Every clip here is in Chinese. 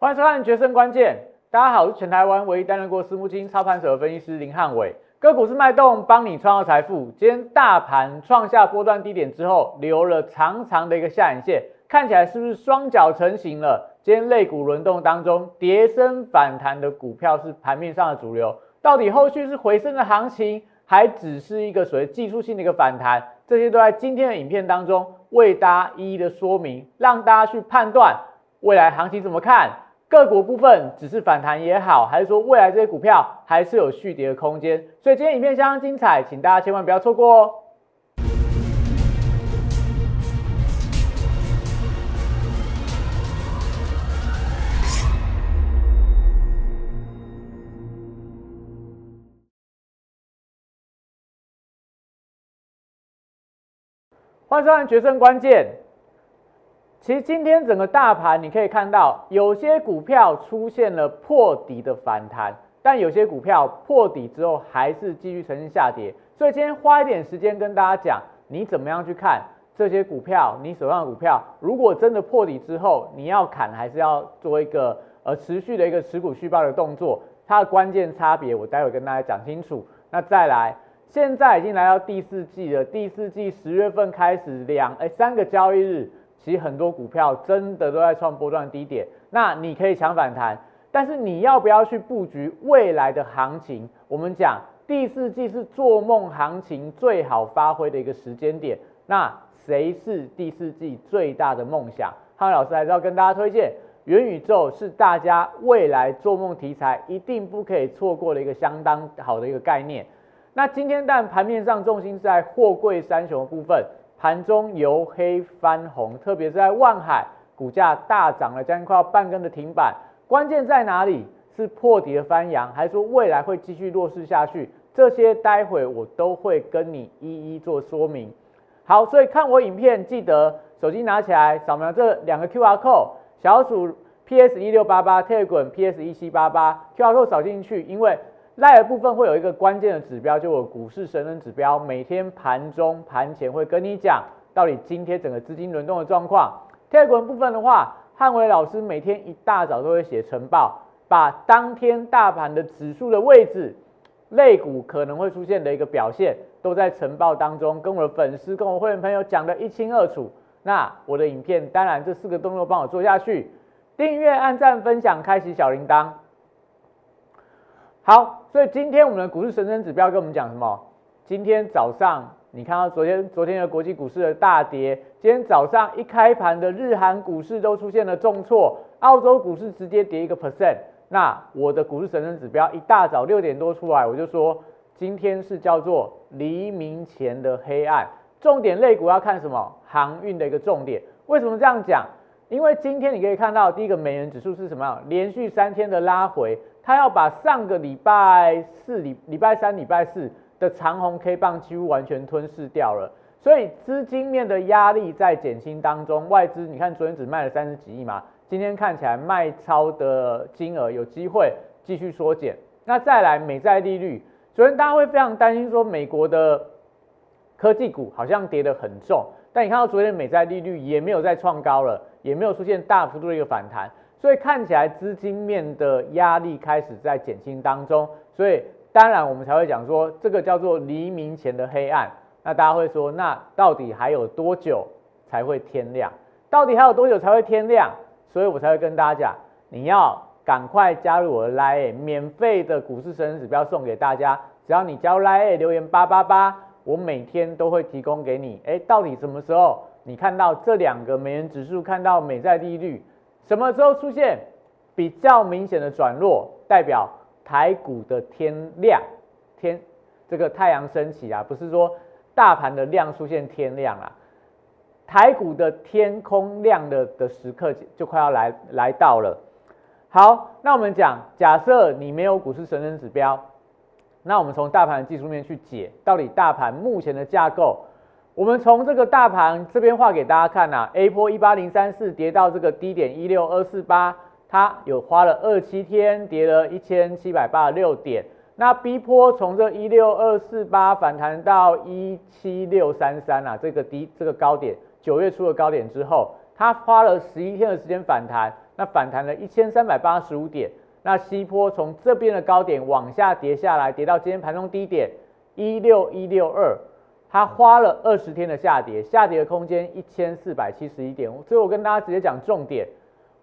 欢迎收看《决胜关键》。大家好，我是全台湾唯一担任过私募基金操盘手的分析师林汉伟。个股是脉动，帮你创造财富。今天大盘创下波段低点之后，留了长长的一个下影线，看起来是不是双脚成型了？今天类股轮动当中，跌升反弹的股票是盘面上的主流。到底后续是回升的行情，还只是一个所谓技术性的一个反弹？这些都在今天的影片当中为大家一一的说明，让大家去判断未来行情怎么看。个股部分只是反弹也好，还是说未来这些股票还是有续跌的空间？所以今天影片相当精彩，请大家千万不要错过哦。换算《决胜关键》。其实今天整个大盘你可以看到，有些股票出现了破底的反弹，但有些股票破底之后还是继续呈现下跌。所以今天花一点时间跟大家讲，你怎么样去看这些股票？你手上的股票如果真的破底之后，你要砍还是要做一个呃持续的一个持股续报的动作？它的关键差别我待会跟大家讲清楚。那再来。现在已经来到第四季了，第四季十月份开始两哎三个交易日，其实很多股票真的都在创波段低点。那你可以抢反弹，但是你要不要去布局未来的行情？我们讲第四季是做梦行情最好发挥的一个时间点。那谁是第四季最大的梦想？汉老师还是要跟大家推荐元宇宙是大家未来做梦题材一定不可以错过的一个相当好的一个概念。那今天但盘面上重心是在货柜三雄部分，盘中由黑翻红，特别是在万海股价大涨了将近快要半根的停板，关键在哪里？是破底的翻阳，还是说未来会继续弱势下去？这些待会我都会跟你一一做说明。好，所以看我影片记得手机拿起来扫描这两个 Q R code，小鼠 P S 一六八八，Telegram P S 一七八八，Q R code 扫进去，因为。赖的部分会有一个关键的指标，就我股市神人指标，每天盘中盘前会跟你讲到底今天整个资金轮动的状况。第二部分的话，汉伟老师每天一大早都会写晨报，把当天大盘的指数的位置、类股可能会出现的一个表现，都在晨报当中跟我的粉丝、跟我会员朋友讲得一清二楚。那我的影片当然这四个动作帮我做下去，订阅、按赞、分享、开启小铃铛。好，所以今天我们的股市神针指标跟我们讲什么？今天早上你看到昨天昨天的国际股市的大跌，今天早上一开盘的日韩股市都出现了重挫，澳洲股市直接跌一个 percent。那我的股市神针指标一大早六点多出来，我就说今天是叫做黎明前的黑暗，重点类股要看什么？航运的一个重点。为什么这样讲？因为今天你可以看到第一个美元指数是什么？连续三天的拉回。他要把上个礼拜四、礼礼拜三、礼拜四的长红 K 棒几乎完全吞噬掉了，所以资金面的压力在减轻当中。外资你看昨天只卖了三十几亿嘛，今天看起来卖超的金额有机会继续缩减。那再来美债利率，昨天大家会非常担心说美国的科技股好像跌得很重，但你看到昨天美债利率也没有再创高了，也没有出现大幅度的一个反弹。所以看起来资金面的压力开始在减轻当中，所以当然我们才会讲说这个叫做黎明前的黑暗。那大家会说，那到底还有多久才会天亮？到底还有多久才会天亮？所以我才会跟大家讲，你要赶快加入我的 Line，免费的股市生日指标送给大家。只要你加入 Line 留言八八八，我每天都会提供给你。哎，到底什么时候你看到这两个美元指数，看到美债利率？什么时候出现比较明显的转弱，代表台股的天亮天，这个太阳升起啊，不是说大盘的量出现天亮啊，台股的天空亮的的时刻就快要来来到了。好，那我们讲，假设你没有股市神人指标，那我们从大盘技术面去解，到底大盘目前的架构。我们从这个大盘这边画给大家看呐，A 波一八零三四跌到这个低点一六二四八，它有花了二七天，跌了一千七百八十六点。那 B 波从这一六二四八反弹到一七六三三啊，这个低这个高点，九月初的高点之后，它花了十一天的时间反弹，那反弹了一千三百八十五点。那西坡从这边的高点往下跌下来，跌到今天盘中低点一六一六二，它花了二十天的下跌，下跌的空间一千四百七十一点。所以我跟大家直接讲重点，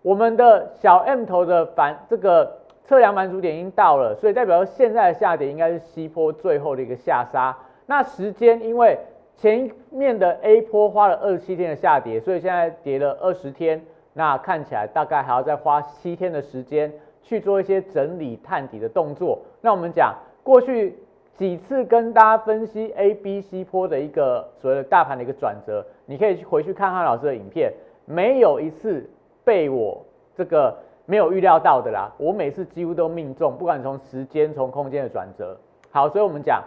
我们的小 M 头的反这个测量满足点已经到了，所以代表现在的下跌应该是西坡最后的一个下杀。那时间因为前面的 A 坡花了二十七天的下跌，所以现在跌了二十天，那看起来大概还要再花七天的时间。去做一些整理探底的动作。那我们讲过去几次跟大家分析 A、B、C 波的一个所谓的大盘的一个转折，你可以去回去看看老师的影片，没有一次被我这个没有预料到的啦。我每次几乎都命中，不管从时间、从空间的转折。好，所以我们讲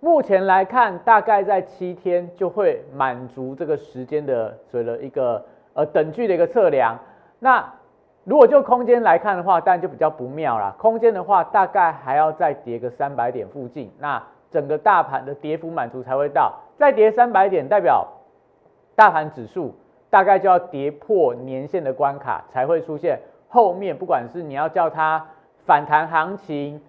目前来看，大概在七天就会满足这个时间的所谓的一个呃等距的一个测量。那如果就空间来看的话，当然就比较不妙啦。空间的话，大概还要再跌个三百点附近，那整个大盘的跌幅满足才会到。再跌三百点，代表大盘指数大概就要跌破年线的关卡，才会出现后面不管是你要叫它反弹行情、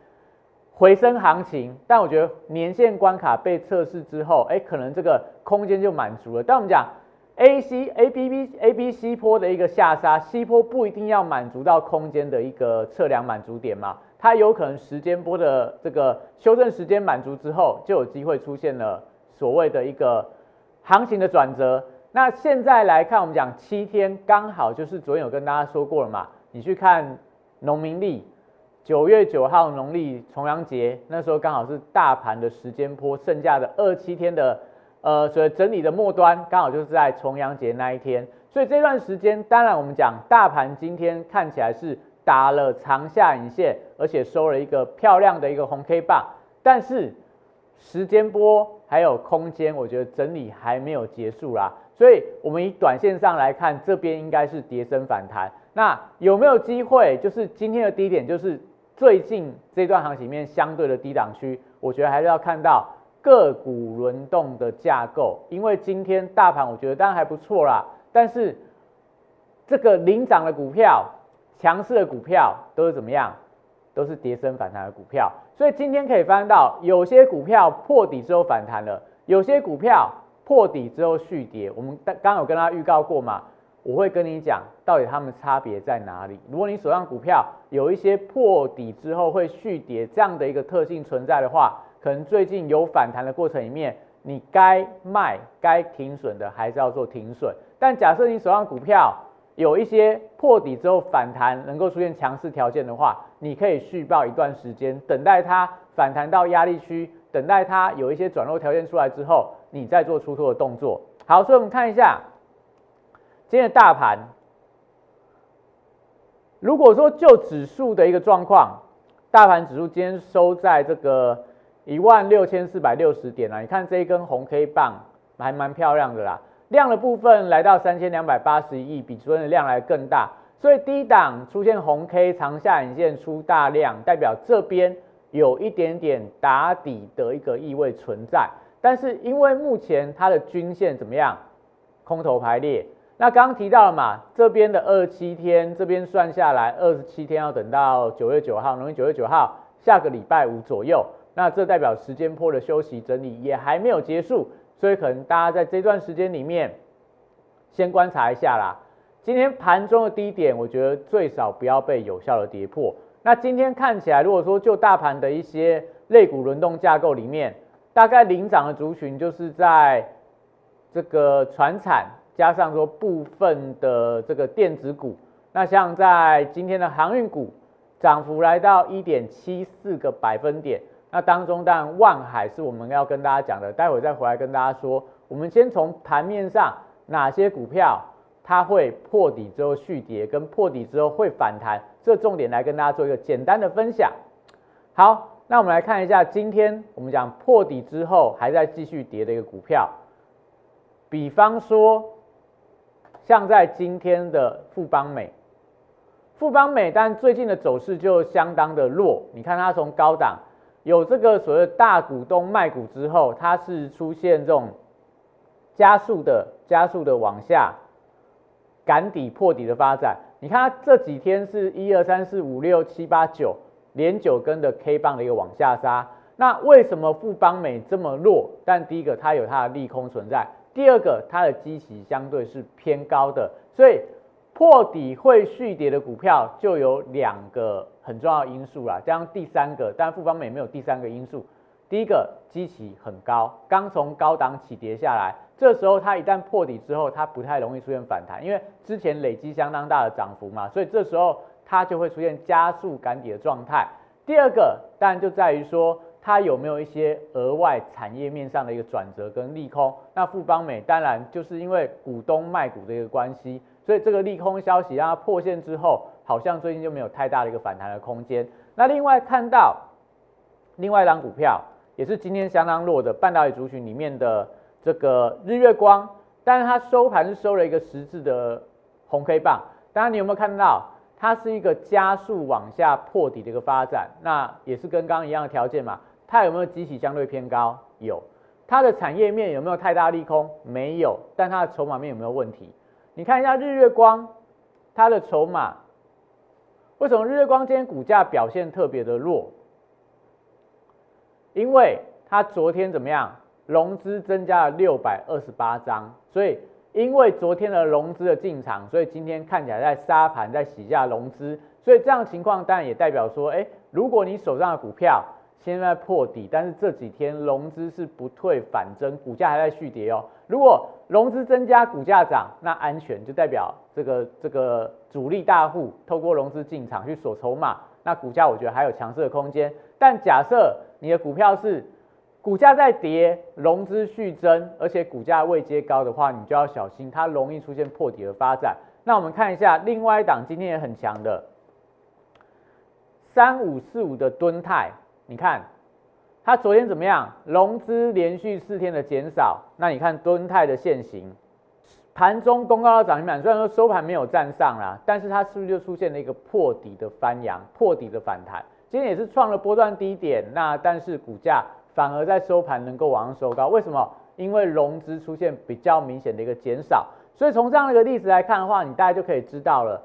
回升行情，但我觉得年线关卡被测试之后，哎，可能这个空间就满足了。但我们讲。A C A B B A B C 坡的一个下杀，C 坡不一定要满足到空间的一个测量满足点嘛，它有可能时间波的这个修正时间满足之后，就有机会出现了所谓的一个行情的转折。那现在来看，我们讲七天刚好就是昨天有跟大家说过了嘛，你去看农民历，九月九号农历重阳节，那时候刚好是大盘的时间波剩下的二七天的。呃，所以整理的末端刚好就是在重阳节那一天，所以这段时间，当然我们讲大盘今天看起来是打了长下影线，而且收了一个漂亮的一个红 K 棒，但是时间波还有空间，我觉得整理还没有结束啦，所以我们以短线上来看，这边应该是跌升反弹，那有没有机会？就是今天的低点，就是最近这段行情面相对的低档区，我觉得还是要看到。个股轮动的架构，因为今天大盘我觉得当然还不错啦，但是这个领涨的股票、强势的股票都是怎么样？都是跌升反弹的股票，所以今天可以翻到有些股票破底之后反弹了，有些股票破底之后续跌。我们刚刚有跟大家预告过嘛？我会跟你讲到底它们差别在哪里。如果你手上股票有一些破底之后会续跌这样的一个特性存在的话，可能最近有反弹的过程里面，你该卖、该停损的还是要做停损。但假设你手上股票有一些破底之后反弹，能够出现强势条件的话，你可以续报一段时间，等待它反弹到压力区，等待它有一些转弱条件出来之后，你再做出脱的动作。好，所以我们看一下今天的大盘。如果说就指数的一个状况，大盘指数今天收在这个。一万六千四百六十点啊！你看这一根红 K 棒还蛮漂亮的啦，量的部分来到三千两百八十亿，比昨天的量来更大，所以低档出现红 K 长下影线出大量，代表这边有一点点打底的一个意味存在。但是因为目前它的均线怎么样，空头排列，那刚刚提到了嘛，这边的二十七天，这边算下来二十七天要等到九月九号，农历九月九号，下个礼拜五左右。那这代表时间坡的休息整理也还没有结束，所以可能大家在这段时间里面先观察一下啦。今天盘中的低点，我觉得最少不要被有效的跌破。那今天看起来，如果说就大盘的一些类股轮动架构里面，大概领涨的族群就是在这个船产加上说部分的这个电子股。那像在今天的航运股，涨幅来到一点七四个百分点。那当中，当然万海是我们要跟大家讲的，待会再回来跟大家说。我们先从盘面上哪些股票它会破底之后续跌，跟破底之后会反弹，这重点来跟大家做一个简单的分享。好，那我们来看一下今天我们讲破底之后还在继续跌的一个股票，比方说像在今天的富邦美，富邦美，但最近的走势就相当的弱，你看它从高档。有这个所谓大股东卖股之后，它是出现这种加速的、加速的往下赶底破底的发展。你看它这几天是一二三四五六七八九连九根的 K 棒的一个往下杀。那为什么富邦美这么弱？但第一个它有它的利空存在，第二个它的基期相对是偏高的，所以破底会续跌的股票就有两个很重要因素啦。加上第三个，但富邦美没有第三个因素。第一个基期很高，刚从高档起跌下来，这时候它一旦破底之后，它不太容易出现反弹，因为之前累积相当大的涨幅嘛，所以这时候它就会出现加速赶底的状态。第二个当然就在于说，它有没有一些额外产业面上的一个转折跟利空。那富邦美当然就是因为股东卖股的一个关系，所以这个利空消息让它破线之后，好像最近就没有太大的一个反弹的空间。那另外看到另外一张股票。也是今天相当弱的半导体族群里面的这个日月光，但是它收盘是收了一个十字的红 K 棒。当然你有没有看到，它是一个加速往下破底的一个发展？那也是跟刚刚一样的条件嘛？它有没有机器相对偏高？有。它的产业面有没有太大利空？没有。但它的筹码面有没有问题？你看一下日月光，它的筹码。为什么日月光今天股价表现特别的弱？因为它昨天怎么样，融资增加了六百二十八张，所以因为昨天的融资的进场，所以今天看起来在杀盘，在洗下融资，所以这样情况当然也代表说，哎，如果你手上的股票现在破底，但是这几天融资是不退反增，股价还在续跌哦。如果融资增加，股价涨，那安全就代表这个这个主力大户透过融资进场去锁筹码，那股价我觉得还有强势的空间。但假设你的股票是股价在跌，融资续增，而且股价未接高的话，你就要小心，它容易出现破底的发展。那我们看一下另外一档今天也很强的三五四五的敦泰，你看它昨天怎么样？融资连续四天的减少，那你看敦泰的现形，盘中公告到涨停板，虽然说收盘没有站上啦，但是它是不是就出现了一个破底的翻扬，破底的反弹？今天也是创了波段低点，那但是股价反而在收盘能够往上收高，为什么？因为融资出现比较明显的一个减少，所以从这样的一个例子来看的话，你大家就可以知道了，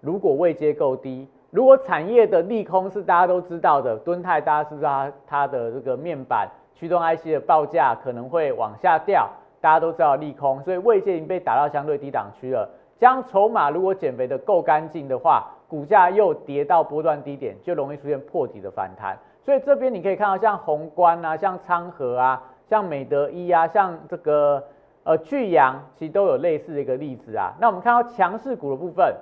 如果位阶够低，如果产业的利空是大家都知道的，敦泰大家知道它它的这个面板驱动 IC 的报价可能会往下掉，大家都知道利空，所以位阶已经被打到相对低档区了。将筹码如果减肥的够干净的话。股价又跌到波段低点，就容易出现破底的反弹。所以这边你可以看到，像宏观啊，像昌河啊，像美德一啊，像这个呃巨阳，其实都有类似的一个例子啊。那我们看到强势股的部分，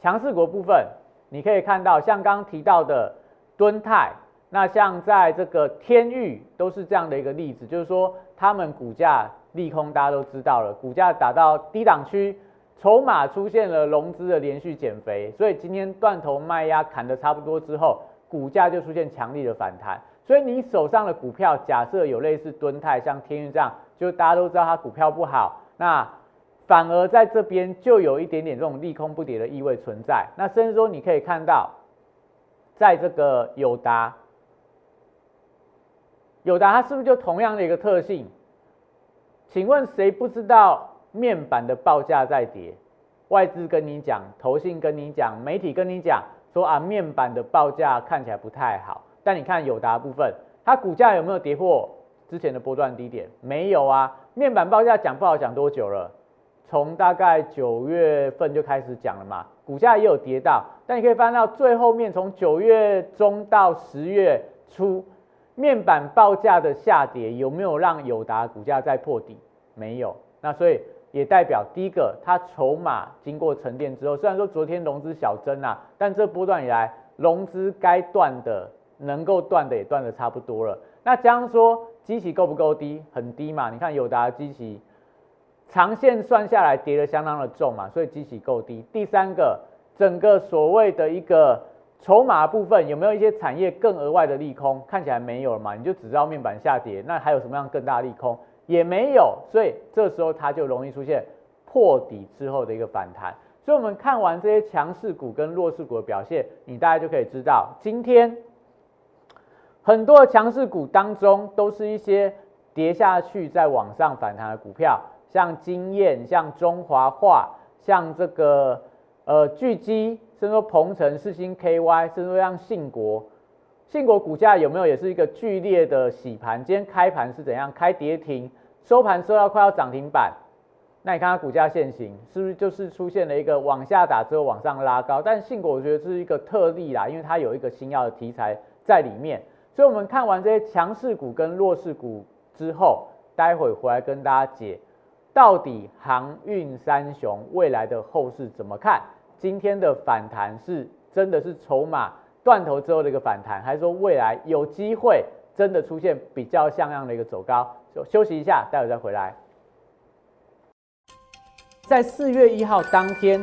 强势股部分，你可以看到像刚提到的敦泰，那像在这个天域都是这样的一个例子，就是说他们股价利空，大家都知道了，股价打到低档区。筹码出现了融资的连续减肥，所以今天断头卖压砍得差不多之后，股价就出现强力的反弹。所以你手上的股票，假设有类似敦泰、像天域这样，就大家都知道它股票不好，那反而在这边就有一点点这种利空不跌的意味存在。那甚至说你可以看到，在这个友达，友达它是不是就同样的一个特性？请问谁不知道？面板的报价在跌，外资跟你讲，投信跟你讲，媒体跟你讲，说啊面板的报价看起来不太好。但你看友达部分，它股价有没有跌破之前的波段低点？没有啊。面板报价讲不好讲多久了？从大概九月份就开始讲了嘛，股价也有跌到。但你可以翻到最后面，从九月中到十月初，面板报价的下跌有没有让友达股价再破底？没有。那所以。也代表第一个，它筹码经过沉淀之后，虽然说昨天融资小增啊，但这波段以来融资该断的、能够断的也断的差不多了。那加上说基期够不够低？很低嘛。你看友达基期长线算下来跌的相当的重嘛，所以基期够低。第三个，整个所谓的一个筹码部分有没有一些产业更额外的利空？看起来没有了嘛，你就只知道面板下跌，那还有什么样更大利空？也没有，所以这时候它就容易出现破底之后的一个反弹。所以，我们看完这些强势股跟弱势股的表现，你大家就可以知道，今天很多的强势股当中，都是一些跌下去再往上反弹的股票，像金燕、像中华化、像这个呃巨基，甚至说鹏程、世星 KY，甚至说像信国，信国股价有没有也是一个剧烈的洗盘？今天开盘是怎样？开跌停，收盘收到快要涨停板。那你看它股价现形，是不是就是出现了一个往下打之后往上拉高？但信国我觉得是一个特例啦，因为它有一个新药的题材在里面。所以我们看完这些强势股跟弱势股之后，待会回来跟大家解，到底航运三雄未来的后市怎么看？今天的反弹是真的是筹码断头之后的一个反弹，还是说未来有机会真的出现比较像样的一个走高？就休息一下，待会再回来。在四月一号当天，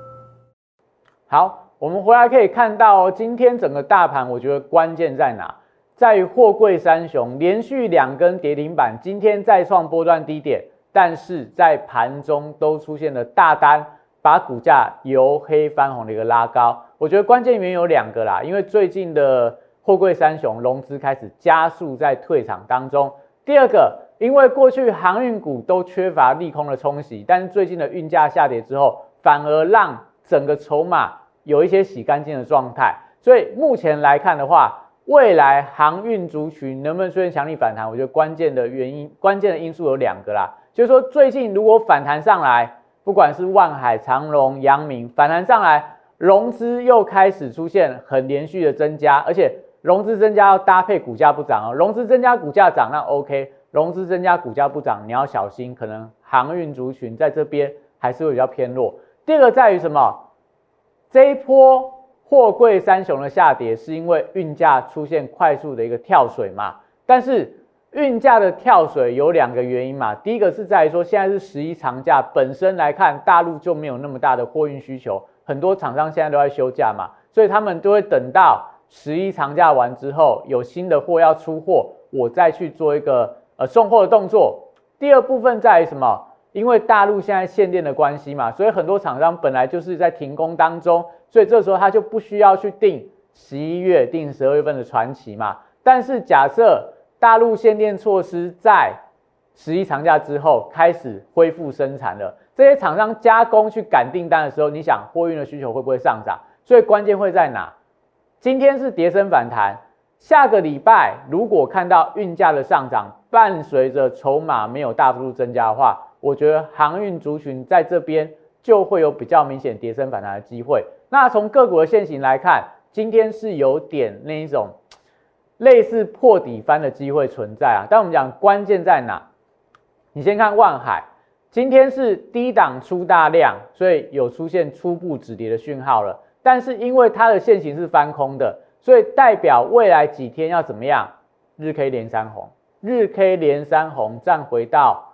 好，我们回来可以看到，今天整个大盘，我觉得关键在哪？在于货柜三雄连续两根跌停板，今天再创波段低点，但是在盘中都出现了大单，把股价由黑翻红的一个拉高。我觉得关键原因有两个啦，因为最近的。货柜三雄融资开始加速在退场当中。第二个，因为过去航运股都缺乏利空的冲洗，但是最近的运价下跌之后，反而让整个筹码有一些洗干净的状态。所以目前来看的话，未来航运族群能不能出现强力反弹？我觉得关键的原因、关键的因素有两个啦，就是说最近如果反弹上来，不管是万海、长荣、阳明反弹上来，融资又开始出现很连续的增加，而且。融资增加要搭配股价不涨哦，融资增加股价涨那 OK，融资增加股价不涨你要小心，可能航运族群在这边还是会比较偏弱。第二个在于什么？这一波货柜三雄的下跌是因为运价出现快速的一个跳水嘛？但是运价的跳水有两个原因嘛，第一个是在于说现在是十一长假，本身来看大陆就没有那么大的货运需求，很多厂商现在都在休假嘛，所以他们都会等到。十一长假完之后，有新的货要出货，我再去做一个呃送货的动作。第二部分在于什么？因为大陆现在限电的关系嘛，所以很多厂商本来就是在停工当中，所以这时候他就不需要去订十一月、订十二月份的传奇嘛。但是假设大陆限电措施在十一长假之后开始恢复生产了，这些厂商加工去赶订单的时候，你想货运的需求会不会上涨？所以关键会在哪？今天是跌升反弹，下个礼拜如果看到运价的上涨，伴随着筹码没有大幅度增加的话，我觉得航运族群在这边就会有比较明显跌升反弹的机会。那从个股的现形来看，今天是有点那一种类似破底翻的机会存在啊。但我们讲关键在哪？你先看万海，今天是低档出大量，所以有出现初步止跌的讯号了。但是因为它的线型是翻空的，所以代表未来几天要怎么样？日 K 连三红，日 K 连三红，站回到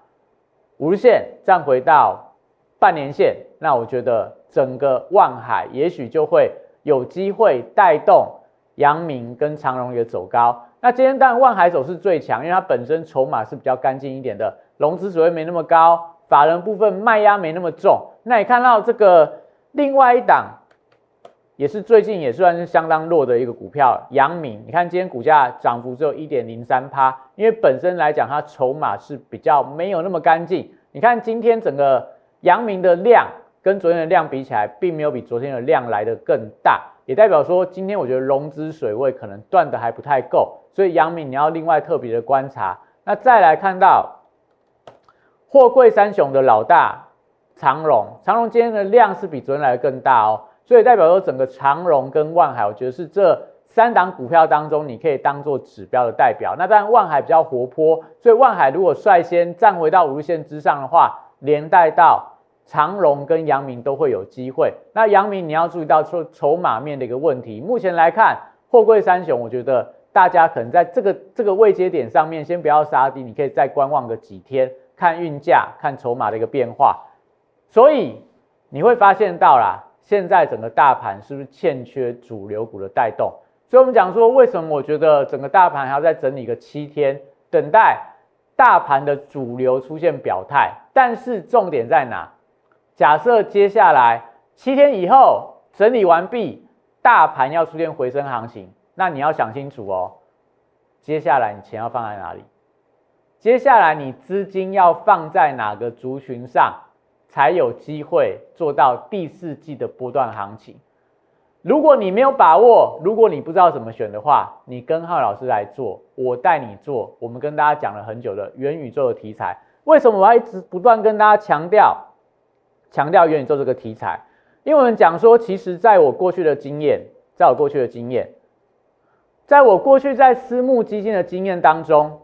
五日线，站回到半年线，那我觉得整个万海也许就会有机会带动阳明跟长荣也走高。那今天当然万海走势最强，因为它本身筹码是比较干净一点的，融资水位没那么高，法人部分卖压没那么重。那你看到这个另外一档。也是最近也算是相当弱的一个股票，阳明，你看今天股价涨幅只有一点零三趴，因为本身来讲它筹码是比较没有那么干净。你看今天整个阳明的量跟昨天的量比起来，并没有比昨天的量来的更大，也代表说今天我觉得融资水位可能断的还不太够，所以阳明你要另外特别的观察。那再来看到货柜三雄的老大长荣，长荣今天的量是比昨天来的更大哦。所以代表说，整个长荣跟万海，我觉得是这三档股票当中，你可以当做指标的代表。那当然，万海比较活泼，所以万海如果率先站回到五日线之上的话，连带到长荣跟阳明都会有机会。那阳明你要注意到说筹码面的一个问题。目前来看，货柜三雄，我觉得大家可能在这个这个位阶点上面，先不要杀低，你可以再观望个几天，看运价，看筹码的一个变化。所以你会发现到啦。现在整个大盘是不是欠缺主流股的带动？所以我们讲说，为什么我觉得整个大盘还要再整理个七天，等待大盘的主流出现表态。但是重点在哪？假设接下来七天以后整理完毕，大盘要出现回升行情，那你要想清楚哦，接下来你钱要放在哪里？接下来你资金要放在哪个族群上？才有机会做到第四季的波段行情。如果你没有把握，如果你不知道怎么选的话，你跟浩老师来做，我带你做。我们跟大家讲了很久的元宇宙的题材，为什么我要一直不断跟大家强调强调元宇宙这个题材？因为我们讲说，其实在我过去的经验，在我过去的经验，在我过去在私募基金的经验当中，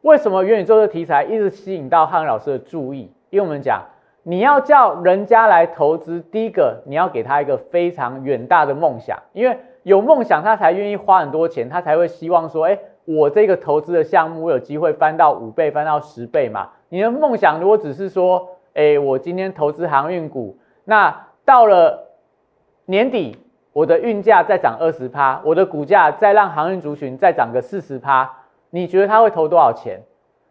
为什么元宇宙的题材一直吸引到汉老师的注意？因为我们讲，你要叫人家来投资，第一个你要给他一个非常远大的梦想，因为有梦想他才愿意花很多钱，他才会希望说，哎，我这个投资的项目我有机会翻到五倍、翻到十倍嘛。你的梦想如果只是说，哎，我今天投资航运股，那到了年底我的运价再涨二十趴，我的股价再让航运族群再涨个四十趴，你觉得他会投多少钱？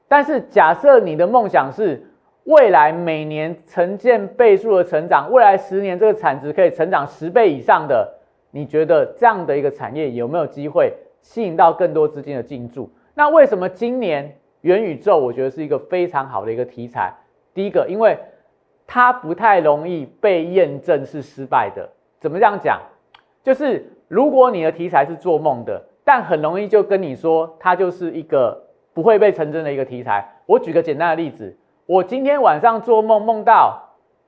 但是假设你的梦想是，未来每年呈现倍数的成长，未来十年这个产值可以成长十倍以上的，你觉得这样的一个产业有没有机会吸引到更多资金的进驻？那为什么今年元宇宙我觉得是一个非常好的一个题材？第一个，因为它不太容易被验证是失败的。怎么这样讲？就是如果你的题材是做梦的，但很容易就跟你说它就是一个不会被成真的一个题材。我举个简单的例子。我今天晚上做梦，梦到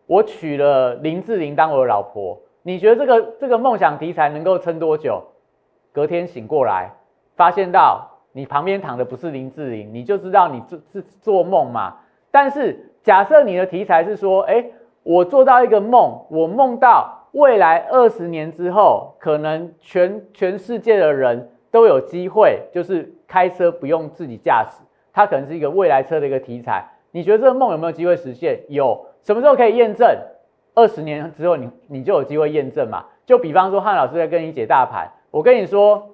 我娶了林志玲当我的老婆。你觉得这个这个梦想题材能够撑多久？隔天醒过来，发现到你旁边躺的不是林志玲，你就知道你做是做梦嘛。但是假设你的题材是说，哎，我做到一个梦，我梦到未来二十年之后，可能全全世界的人都有机会，就是开车不用自己驾驶，它可能是一个未来车的一个题材。你觉得这个梦有没有机会实现？有什么时候可以验证？二十年之后，你你就有机会验证嘛？就比方说，汉老师在跟你解大盘，我跟你说，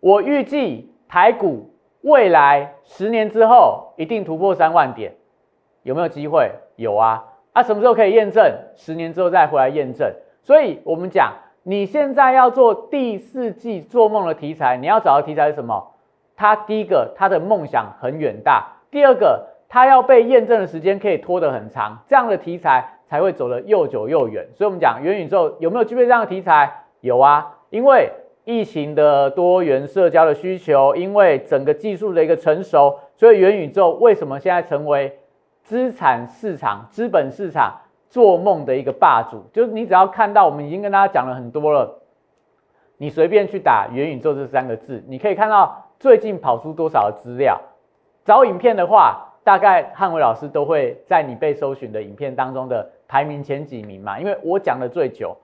我预计台股未来十年之后一定突破三万点，有没有机会？有啊！啊，什么时候可以验证？十年之后再回来验证。所以，我们讲，你现在要做第四季做梦的题材，你要找的题材是什么？他第一个，他的梦想很远大；第二个。它要被验证的时间可以拖得很长，这样的题材才会走得又久又远。所以，我们讲元宇宙有没有具备这样的题材？有啊，因为疫情的多元社交的需求，因为整个技术的一个成熟，所以元宇宙为什么现在成为资产市场、资本市场做梦的一个霸主？就是你只要看到，我们已经跟大家讲了很多了，你随便去打元宇宙这三个字，你可以看到最近跑出多少的资料。找影片的话。大概汉伟老师都会在你被搜寻的影片当中的排名前几名嘛？因为我讲的最久，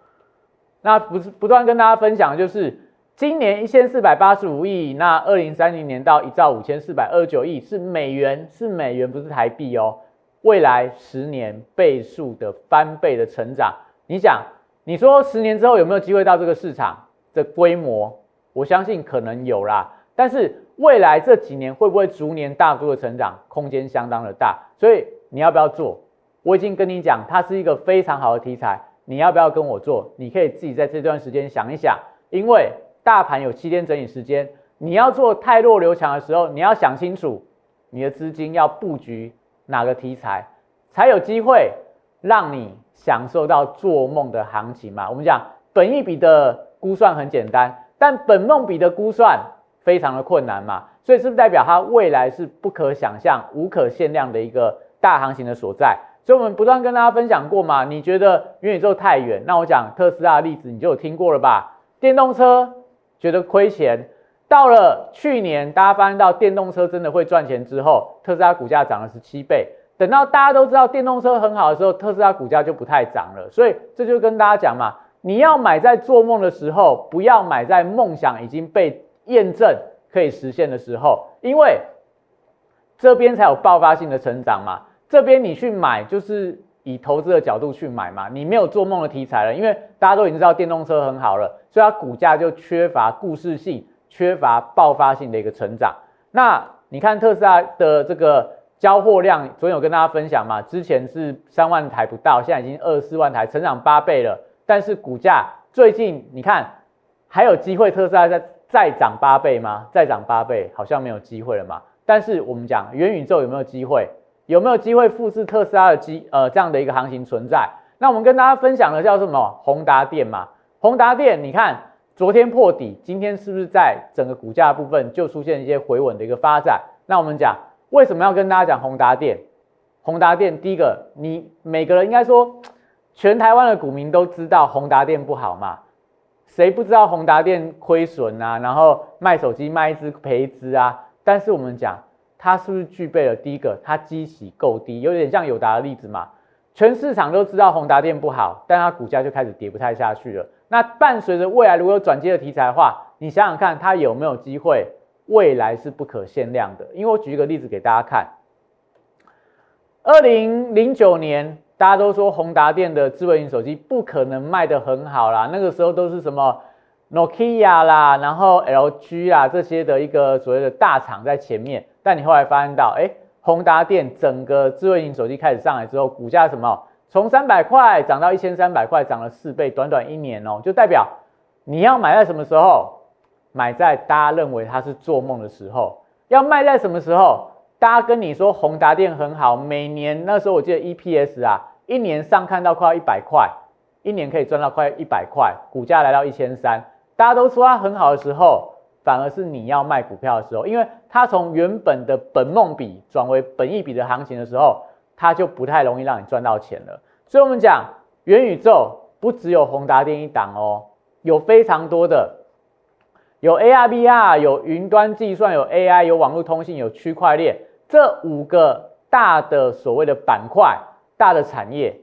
那不是不断跟大家分享，就是今年一千四百八十五亿，那二零三零年到一兆五千四百二十九亿是美元，是美元不是台币哦。未来十年倍数的翻倍的成长，你想，你说十年之后有没有机会到这个市场的规模？我相信可能有啦，但是。未来这几年会不会逐年大幅的成长，空间相当的大，所以你要不要做？我已经跟你讲，它是一个非常好的题材，你要不要跟我做？你可以自己在这段时间想一想，因为大盘有七天整理时间，你要做太弱留强的时候，你要想清楚你的资金要布局哪个题材，才有机会让你享受到做梦的行情嘛。我们讲本一笔的估算很简单，但本梦比的估算非常的困难嘛，所以是不是代表它未来是不可想象、无可限量的一个大行情的所在？所以我们不断跟大家分享过嘛，你觉得元宇宙太远，那我讲特斯拉的例子你就有听过了吧？电动车觉得亏钱，到了去年大家发现到电动车真的会赚钱之后，特斯拉股价涨了十七倍。等到大家都知道电动车很好的时候，特斯拉股价就不太涨了。所以这就跟大家讲嘛，你要买在做梦的时候，不要买在梦想已经被验证可以实现的时候，因为这边才有爆发性的成长嘛。这边你去买，就是以投资的角度去买嘛，你没有做梦的题材了，因为大家都已经知道电动车很好了，所以它股价就缺乏故事性，缺乏爆发性的一个成长。那你看特斯拉的这个交货量，昨天有跟大家分享嘛，之前是三万台不到，现在已经二十四万台，成长八倍了。但是股价最近你看还有机会特斯拉在再涨八倍吗？再涨八倍好像没有机会了嘛。但是我们讲元宇宙有没有机会？有没有机会复制特斯拉的机呃这样的一个行情存在？那我们跟大家分享的叫什么？宏达电嘛。宏达电，你看昨天破底，今天是不是在整个股价部分就出现一些回稳的一个发展？那我们讲为什么要跟大家讲宏达电？宏达电第一个，你每个人应该说，全台湾的股民都知道宏达电不好嘛？谁不知道宏达电亏损啊？然后卖手机卖一只赔一只啊？但是我们讲。它是不是具备了第一个，它基期够低，有点像友达的例子嘛？全市场都知道宏达电不好，但它股价就开始跌不太下去了。那伴随着未来如果有转接的题材的话，你想想看，它有没有机会？未来是不可限量的。因为我举一个例子给大家看，二零零九年大家都说宏达电的智慧型手机不可能卖得很好啦，那个时候都是什么 Nokia 啦，然后 LG 啊这些的一个所谓的大厂在前面。但你后来发现到，哎，宏达电整个智慧型手机开始上来之后，股价什么从三百块涨到一千三百块，涨了四倍，短短一年哦，就代表你要买在什么时候？买在大家认为它是做梦的时候。要卖在什么时候？大家跟你说宏达电很好，每年那时候我记得 EPS 啊，一年上看到快要一百块，一年可以赚到快一百块，股价来到一千三，大家都说它很好的时候。反而是你要卖股票的时候，因为它从原本的本梦比转为本益比的行情的时候，它就不太容易让你赚到钱了。所以，我们讲元宇宙不只有宏达电一档哦，有非常多的，有 AR、VR，有云端计算，有 AI，有网络通信，有区块链，这五个大的所谓的板块、大的产业，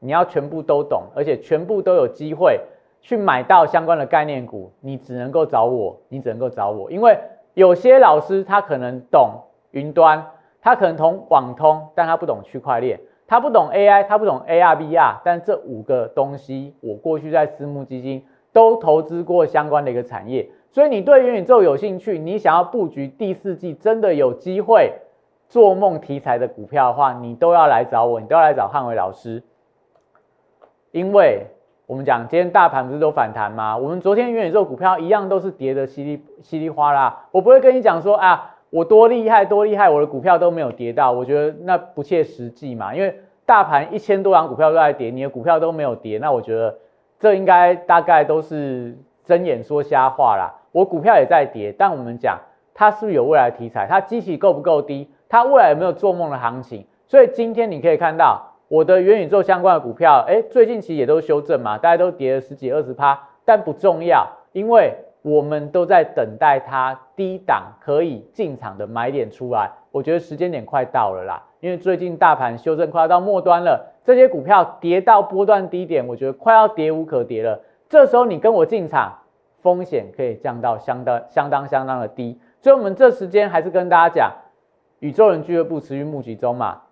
你要全部都懂，而且全部都有机会。去买到相关的概念股，你只能够找我，你只能够找我，因为有些老师他可能懂云端，他可能懂网通，但他不懂区块链，他不懂 AI，他不懂 ARVR，但这五个东西，我过去在私募基金都投资过相关的一个产业，所以你对元宇宙有兴趣，你想要布局第四季真的有机会做梦题材的股票的话，你都要来找我，你都要来找汉伟老师，因为。我们讲今天大盘不是都反弹吗？我们昨天元宇宙股票一样都是跌的稀里稀里哗啦。我不会跟你讲说啊，我多厉害多厉害，我的股票都没有跌到，我觉得那不切实际嘛。因为大盘一千多张股票都在跌，你的股票都没有跌，那我觉得这应该大概都是睁眼说瞎话啦。我股票也在跌，但我们讲它是不是有未来题材？它基期够不够低？它未来有没有做梦的行情？所以今天你可以看到。我的元宇宙相关的股票，哎，最近其实也都修正嘛，大家都跌了十几二十趴，但不重要，因为我们都在等待它低档可以进场的买点出来。我觉得时间点快到了啦，因为最近大盘修正快要到末端了，这些股票跌到波段低点，我觉得快要跌无可跌了。这时候你跟我进场，风险可以降到相当相当相当的低。所以，我们这时间还是跟大家讲，宇宙人俱乐部持续募集中嘛。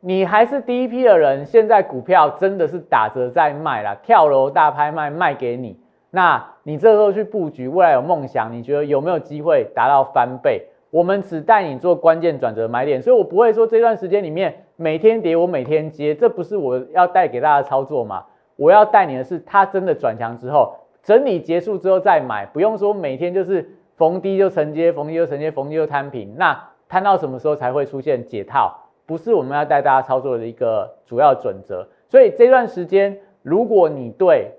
你还是第一批的人，现在股票真的是打折在卖了，跳楼大拍卖卖给你。那你这时候去布局，未来有梦想，你觉得有没有机会达到翻倍？我们只带你做关键转折买点，所以我不会说这段时间里面每天跌我每天接，这不是我要带给大家操作嘛？我要带你的是，它真的转强之后，整理结束之后再买，不用说每天就是逢低就承接，逢低就承接，逢低就摊平。那摊到什么时候才会出现解套？不是我们要带大家操作的一个主要准则。所以这段时间，如果你对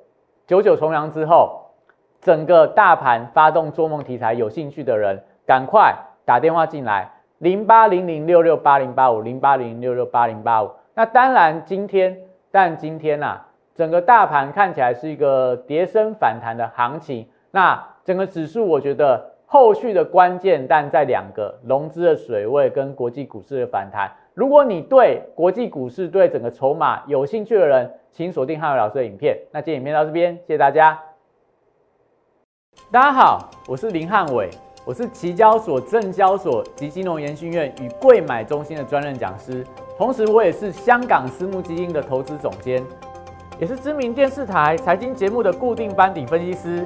九九重阳之后整个大盘发动做梦题材有兴趣的人，赶快打电话进来，零八零零六六八零八五，零八零零六六八零八五。那当然，今天，但今天呐，整个大盘看起来是一个跌升反弹的行情。那整个指数，我觉得后续的关键，但在两个融资的水位跟国际股市的反弹。如果你对国际股市、对整个筹码有兴趣的人，请锁定汉伟老师的影片。那今天影片到这边，谢谢大家。大家好，我是林汉伟，我是期交所、证交所及金融研训院与贵买中心的专任讲师，同时我也是香港私募基金的投资总监，也是知名电视台财经节目的固定班底分析师，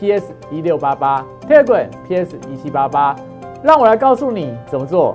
PS 一六八八，Telegram PS 一七八八，让我来告诉你怎么做。